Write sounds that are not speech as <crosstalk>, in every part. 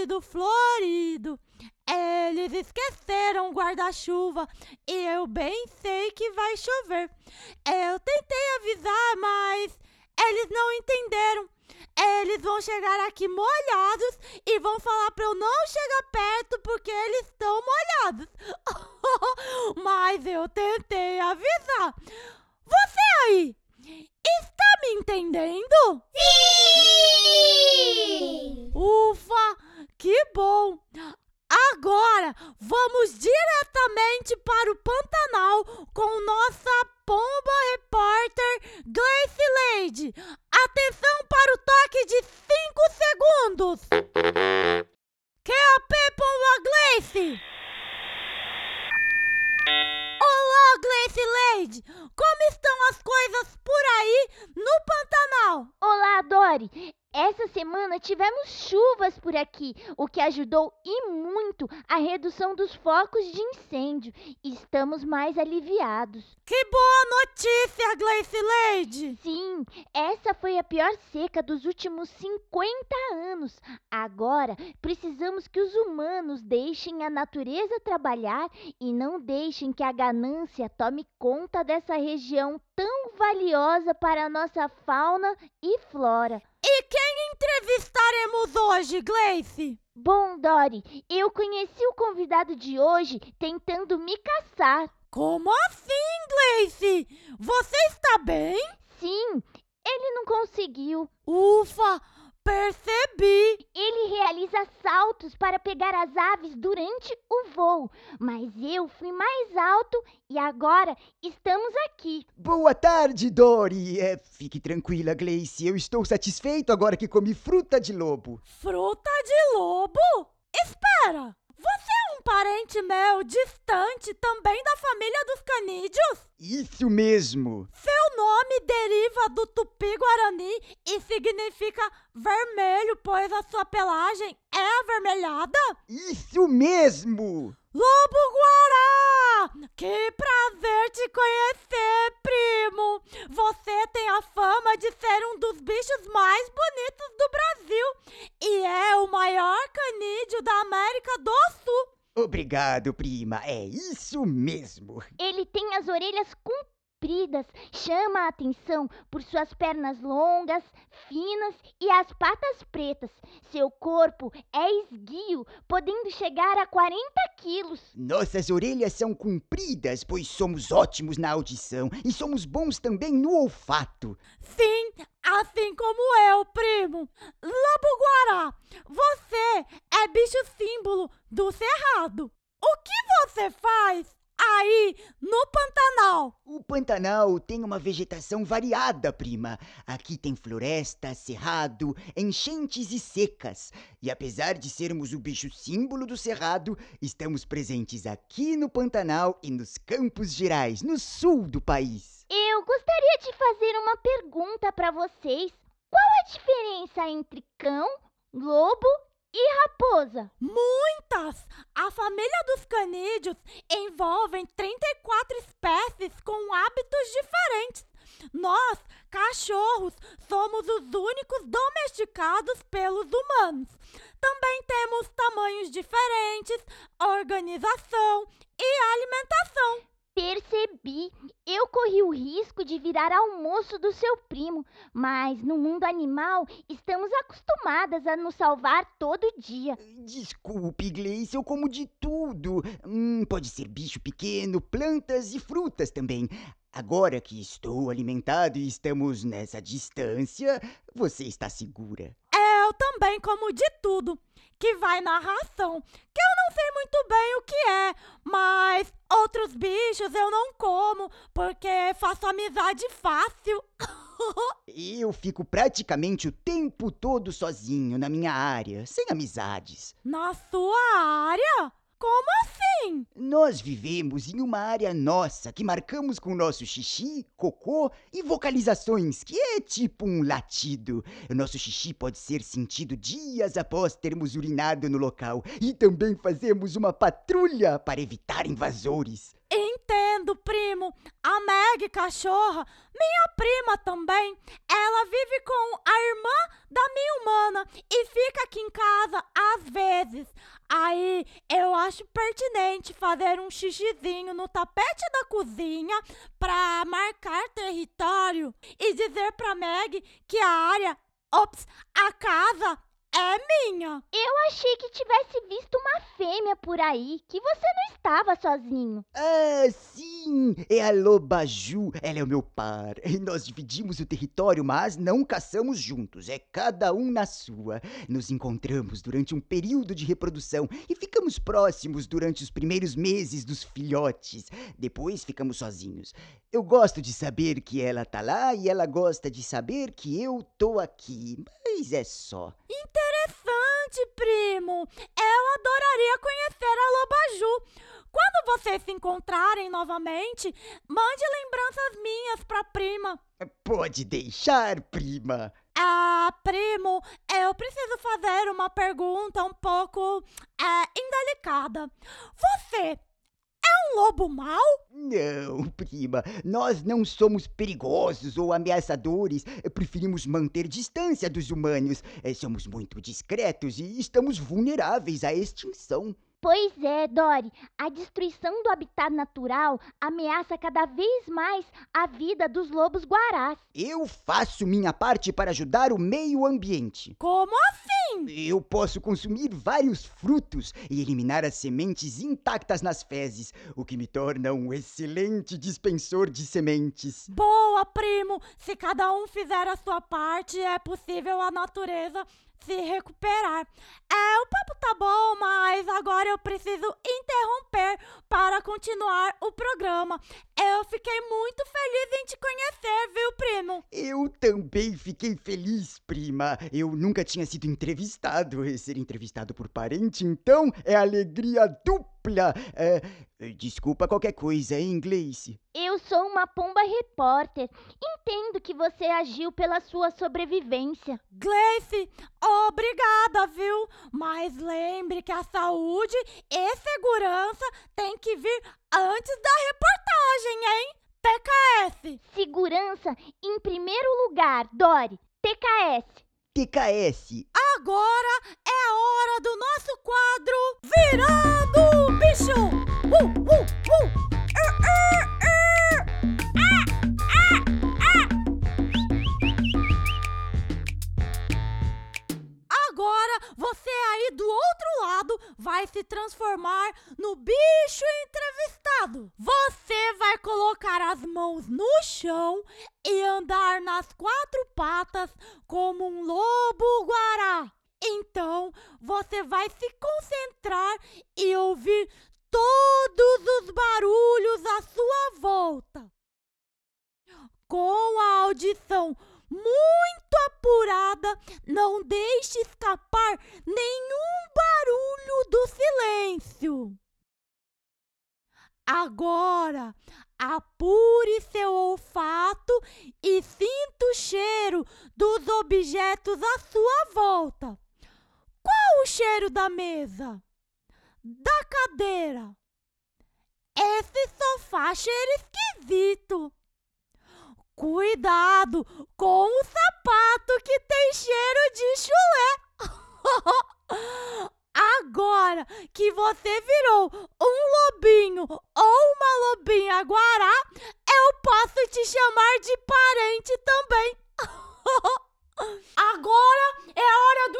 vestido florido. Eles esqueceram o guarda-chuva e eu bem sei que vai chover. Eu tentei avisar, mas eles não entenderam. Eles vão chegar aqui molhados e vão falar para eu não chegar perto porque eles estão molhados. <laughs> mas eu tentei avisar. Você aí, está me entendendo? Sim! Ufa, que bom! Agora vamos diretamente para o Pantanal com nossa pomba repórter Gleice Lady. Atenção para o toque de 5 segundos. QAP Pomba Gleice! Olá, Gleice Lady! Como estão as coisas por aí no Pantanal? Olá, Dori! Essa semana tivemos chuvas por aqui, o que ajudou e muito a redução dos focos de incêndio. Estamos mais aliviados. Que boa notícia, Gleice Lady! Sim, essa foi a pior seca dos últimos 50 anos. Agora, precisamos que os humanos deixem a natureza trabalhar e não deixem que a ganância tome conta dessa região tão valiosa para a nossa fauna e flora. E quem entrevistaremos hoje, Gleice? Bom, Dory, eu conheci o convidado de hoje tentando me caçar. Como assim, Gleice? Você está bem? Conseguiu. Ufa, percebi. Ele realiza saltos para pegar as aves durante o voo, mas eu fui mais alto e agora estamos aqui. Boa tarde, Dory. É, fique tranquila, Gleice. Eu estou satisfeito agora que comi fruta de lobo. Fruta de lobo? Espera! Você é um parente meu distante também da família dos canídeos? Isso mesmo. Seu nome deriva do tupi-guarani e significa vermelho, pois a sua pelagem é avermelhada? Isso mesmo. Lobo-guará! Que prazer te conhecer, primo! Você tem a fama de ser um dos bichos mais bonitos do Brasil e é o maior canídeo da América do Sul. Obrigado, prima. É isso mesmo. Ele tem as orelhas compridas, chama a atenção por suas pernas longas, finas e as patas pretas. Seu corpo é esguio, podendo chegar a 40 quilos. Nossas orelhas são compridas, pois somos ótimos na audição e somos bons também no olfato. Sim, assim como eu, primo. Lobo-guará, você é bicho símbolo do cerrado. O que você faz aí no Pantanal? O Pantanal tem uma vegetação variada, prima. Aqui tem floresta, cerrado, enchentes e secas. E apesar de sermos o bicho símbolo do cerrado, estamos presentes aqui no Pantanal e nos Campos Gerais, no sul do país. Eu gostaria de fazer uma pergunta para vocês. Qual a diferença entre cão, lobo e raposa? Muitas! A família dos canídeos envolve 34 espécies com hábitos diferentes. Nós, cachorros, somos os únicos domesticados pelos humanos. Também temos tamanhos diferentes, organização e alimentação. Percebi. Eu corri o risco de virar almoço do seu primo, mas no mundo animal estamos acostumadas a nos salvar todo dia. Desculpe, Gleice, eu como de tudo. Hum, pode ser bicho pequeno, plantas e frutas também. Agora que estou alimentado e estamos nessa distância, você está segura. Eu também como de tudo, que vai na ração, que eu não sei muito bem o que é, mas outros bichos eu não como, porque faço amizade fácil. <laughs> Eu fico praticamente o tempo todo sozinho na minha área, sem amizades. Na sua área? Como assim? Nós vivemos em uma área nossa que marcamos com nosso xixi, cocô e vocalizações, que é tipo um latido. O nosso xixi pode ser sentido dias após termos urinado no local. E também fazemos uma patrulha para evitar invasores. Entendo, primo. A Meg, cachorra, minha prima também. Ela vive com a irmã da minha humana e fica aqui em casa às vezes. Aí eu acho pertinente fazer um xixizinho no tapete da cozinha pra marcar território e dizer pra Meg que a área, ops, a casa é minha. Eu achei que tivesse visto uma fêmea por aí, que você não estava sozinho. Ah, sim! É a loba Ju, ela é o meu par. E <laughs> Nós dividimos o território, mas não caçamos juntos, é cada um na sua. Nos encontramos durante um período de reprodução e ficamos próximos durante os primeiros meses dos filhotes. Depois ficamos sozinhos. Eu gosto de saber que ela tá lá e ela gosta de saber que eu tô aqui, mas é só. Primo. Eu adoraria conhecer a Lobaju. Quando vocês se encontrarem novamente, mande lembranças minhas pra prima. Pode deixar, prima. Ah, primo, eu preciso fazer uma pergunta um pouco é, indelicada. Você é um lobo mau? Não, prima, nós não somos perigosos ou ameaçadores. Preferimos manter distância dos humanos. Eh, Somos muito discretos e estamos vulneráveis à extinção. Pois é, Dory, a destruição do habitat natural ameaça cada vez mais a vida dos lobos guarás. Eu faço minha parte para ajudar o meio ambiente. Como assim? Eu posso consumir vários frutos e eliminar as sementes intactas nas fezes, o que me torna um excelente dispensor de sementes. Boa, primo! Se cada um fizer a sua parte, é possível a natureza se recuperar. É, o papo tá bom, mas agora eu preciso interromper para continuar o programa. Eu fiquei muito feliz em te conhecer, viu, primo? Eu também fiquei feliz, prima. Eu nunca tinha sido entrevistado. E Ser entrevistado por parente, então, é alegria dupla. É, desculpa qualquer coisa em inglês. Eu sou uma pomba repórter. Entendo que você agiu pela sua sobrevivência. Gleice, obrigada, viu? Mas lembre que a saúde e segurança tem que vir antes da reportagem, hein? PKS! Segurança em primeiro lugar, Dory. TKS. TKS. Agora é a hora do nosso quadro Virando Bicho! Uh, uh, uh! Agora você aí do outro lado vai se transformar no bicho entrevistado. Você vai colocar as mãos no chão e andar nas quatro patas como um lobo guará. Então você vai se concentrar e ouvir todos os barulhos à sua volta. Com a audição muito apurada, não deixe escapar nenhum barulho do silêncio. Agora, apure seu olfato e sinta o cheiro dos objetos à sua volta. Qual o cheiro da mesa? Da cadeira? Esse sofá cheira esquisito. Cuidado com o sapato que tem cheiro de chulé. <laughs> Agora que você virou um lobinho ou uma lobinha guará, eu posso te chamar de parente também. <laughs> Agora é hora do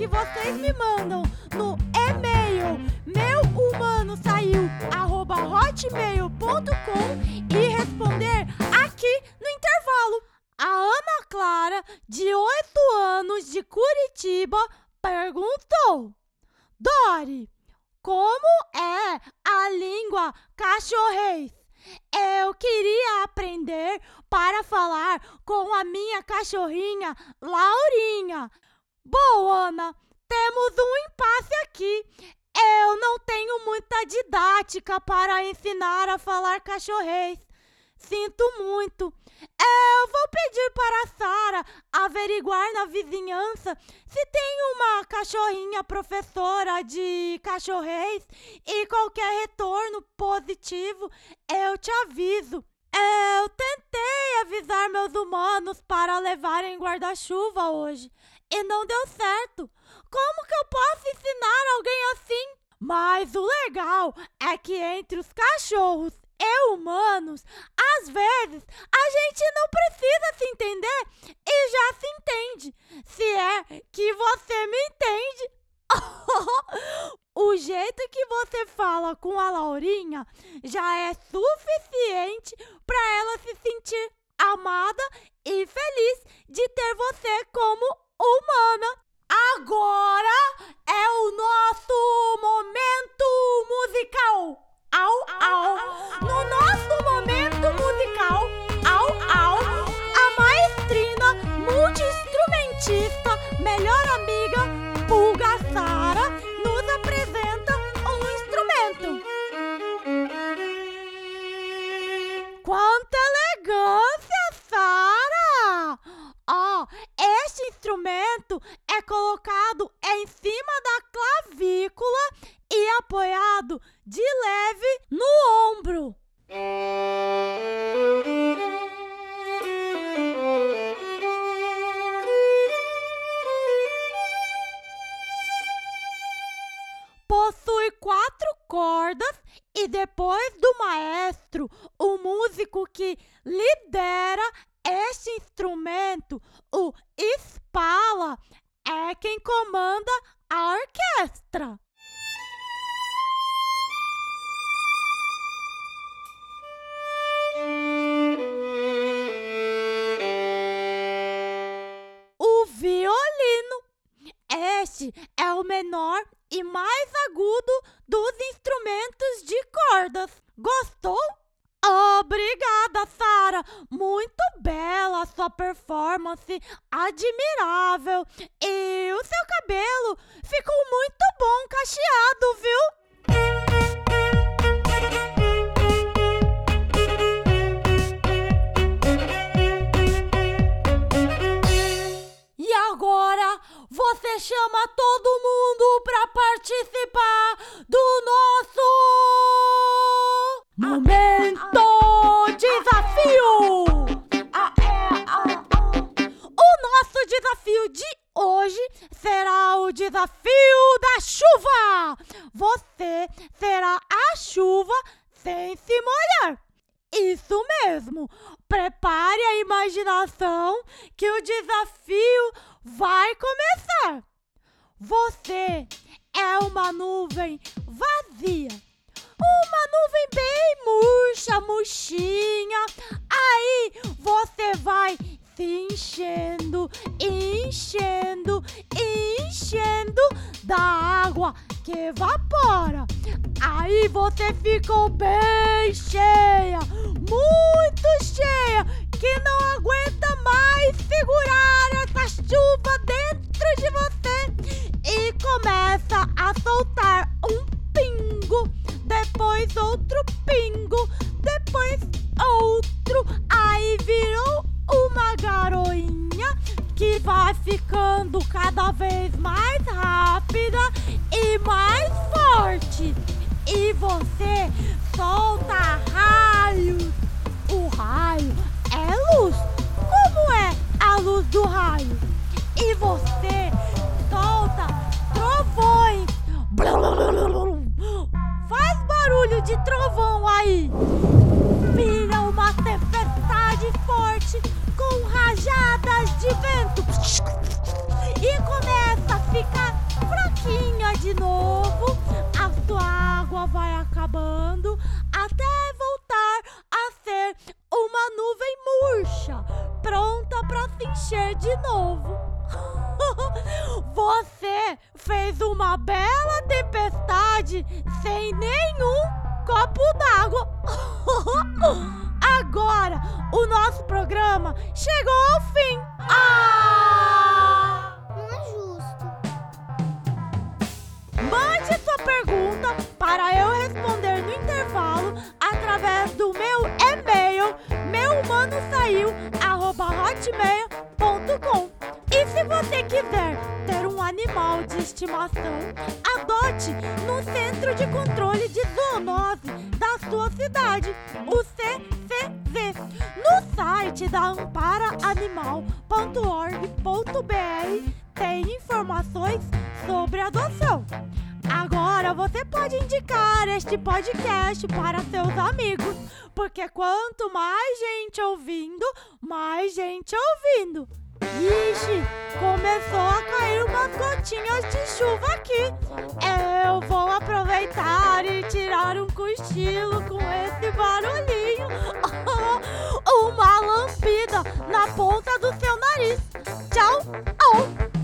que vocês me mandam no e-mail meuhumanosaiu@hotmail.com e responder aqui no intervalo. A Ana Clara, de 8 anos, de Curitiba, perguntou: Dori, como é a língua cachorrês? Eu queria aprender para falar com a minha cachorrinha Laurinha. Bom, Ana, temos um impasse aqui. Eu não tenho muita didática para ensinar a falar cachorrês. Sinto muito. Eu vou pedir para a Sara averiguar na vizinhança se tem uma cachorrinha professora de cachorrês e qualquer retorno positivo eu te aviso. Eu tentei avisar meus humanos para levarem guarda-chuva hoje e não deu certo. Como que eu posso ensinar alguém assim? Mas o legal é que entre os cachorros e humanos, às vezes a gente não precisa se entender e já se entende. Se é que você me entende. <laughs> o jeito que você fala com a Laurinha já é suficiente para ela se sentir amada e feliz de ter você como humana. Agora é o nosso momento musical. Au, au. No nosso momento musical, au, au, a maestrina, multi-instrumentista, melhor amiga, o espala, é quem comanda a orquestra. O violino. Este é o menor e mais agudo dos instrumentos de cordas. Gostou? Obrigada, Sara. Muito bela a sua performance, admirável. E o seu cabelo ficou muito bom cacheado, viu? E agora você chama todo mundo para participar do nosso momento desafio de hoje será o desafio da chuva. Você será a chuva sem se molhar. Isso mesmo! Prepare a imaginação que o desafio vai começar! Você é uma nuvem vazia, uma nuvem bem murcha, murchinha. Aí você vai enchendo, enchendo, enchendo da água que evapora. Aí você ficou bem cheia, muito cheia, que não aguenta mais segurar essa chuva dentro de você e começa a soltar um pingo, depois outro pingo, depois outro. Aí virou uma garoinha que vai ficando cada vez mais rápida e mais forte. E você solta raios. O raio é luz. Como é a luz do raio? E você solta trovões. Faz barulho de trovão aí. E começa a ficar fraquinha de novo. A sua água vai acabando meuhumanosaiu@hotmail.com. E se você quiser ter um animal de estimação, adote no Centro de Controle de Zoonose da sua cidade, o CCZ. No site da amparaanimal.org.br tem informações sobre adoção. Agora você pode indicar este podcast para seus amigos, porque quanto mais gente ouvindo, mais gente ouvindo. Ixi, começou a cair umas gotinhas de chuva aqui. Eu vou aproveitar e tirar um cochilo com esse barulhinho. <laughs> Uma lambida na ponta do seu nariz. Tchau. Au.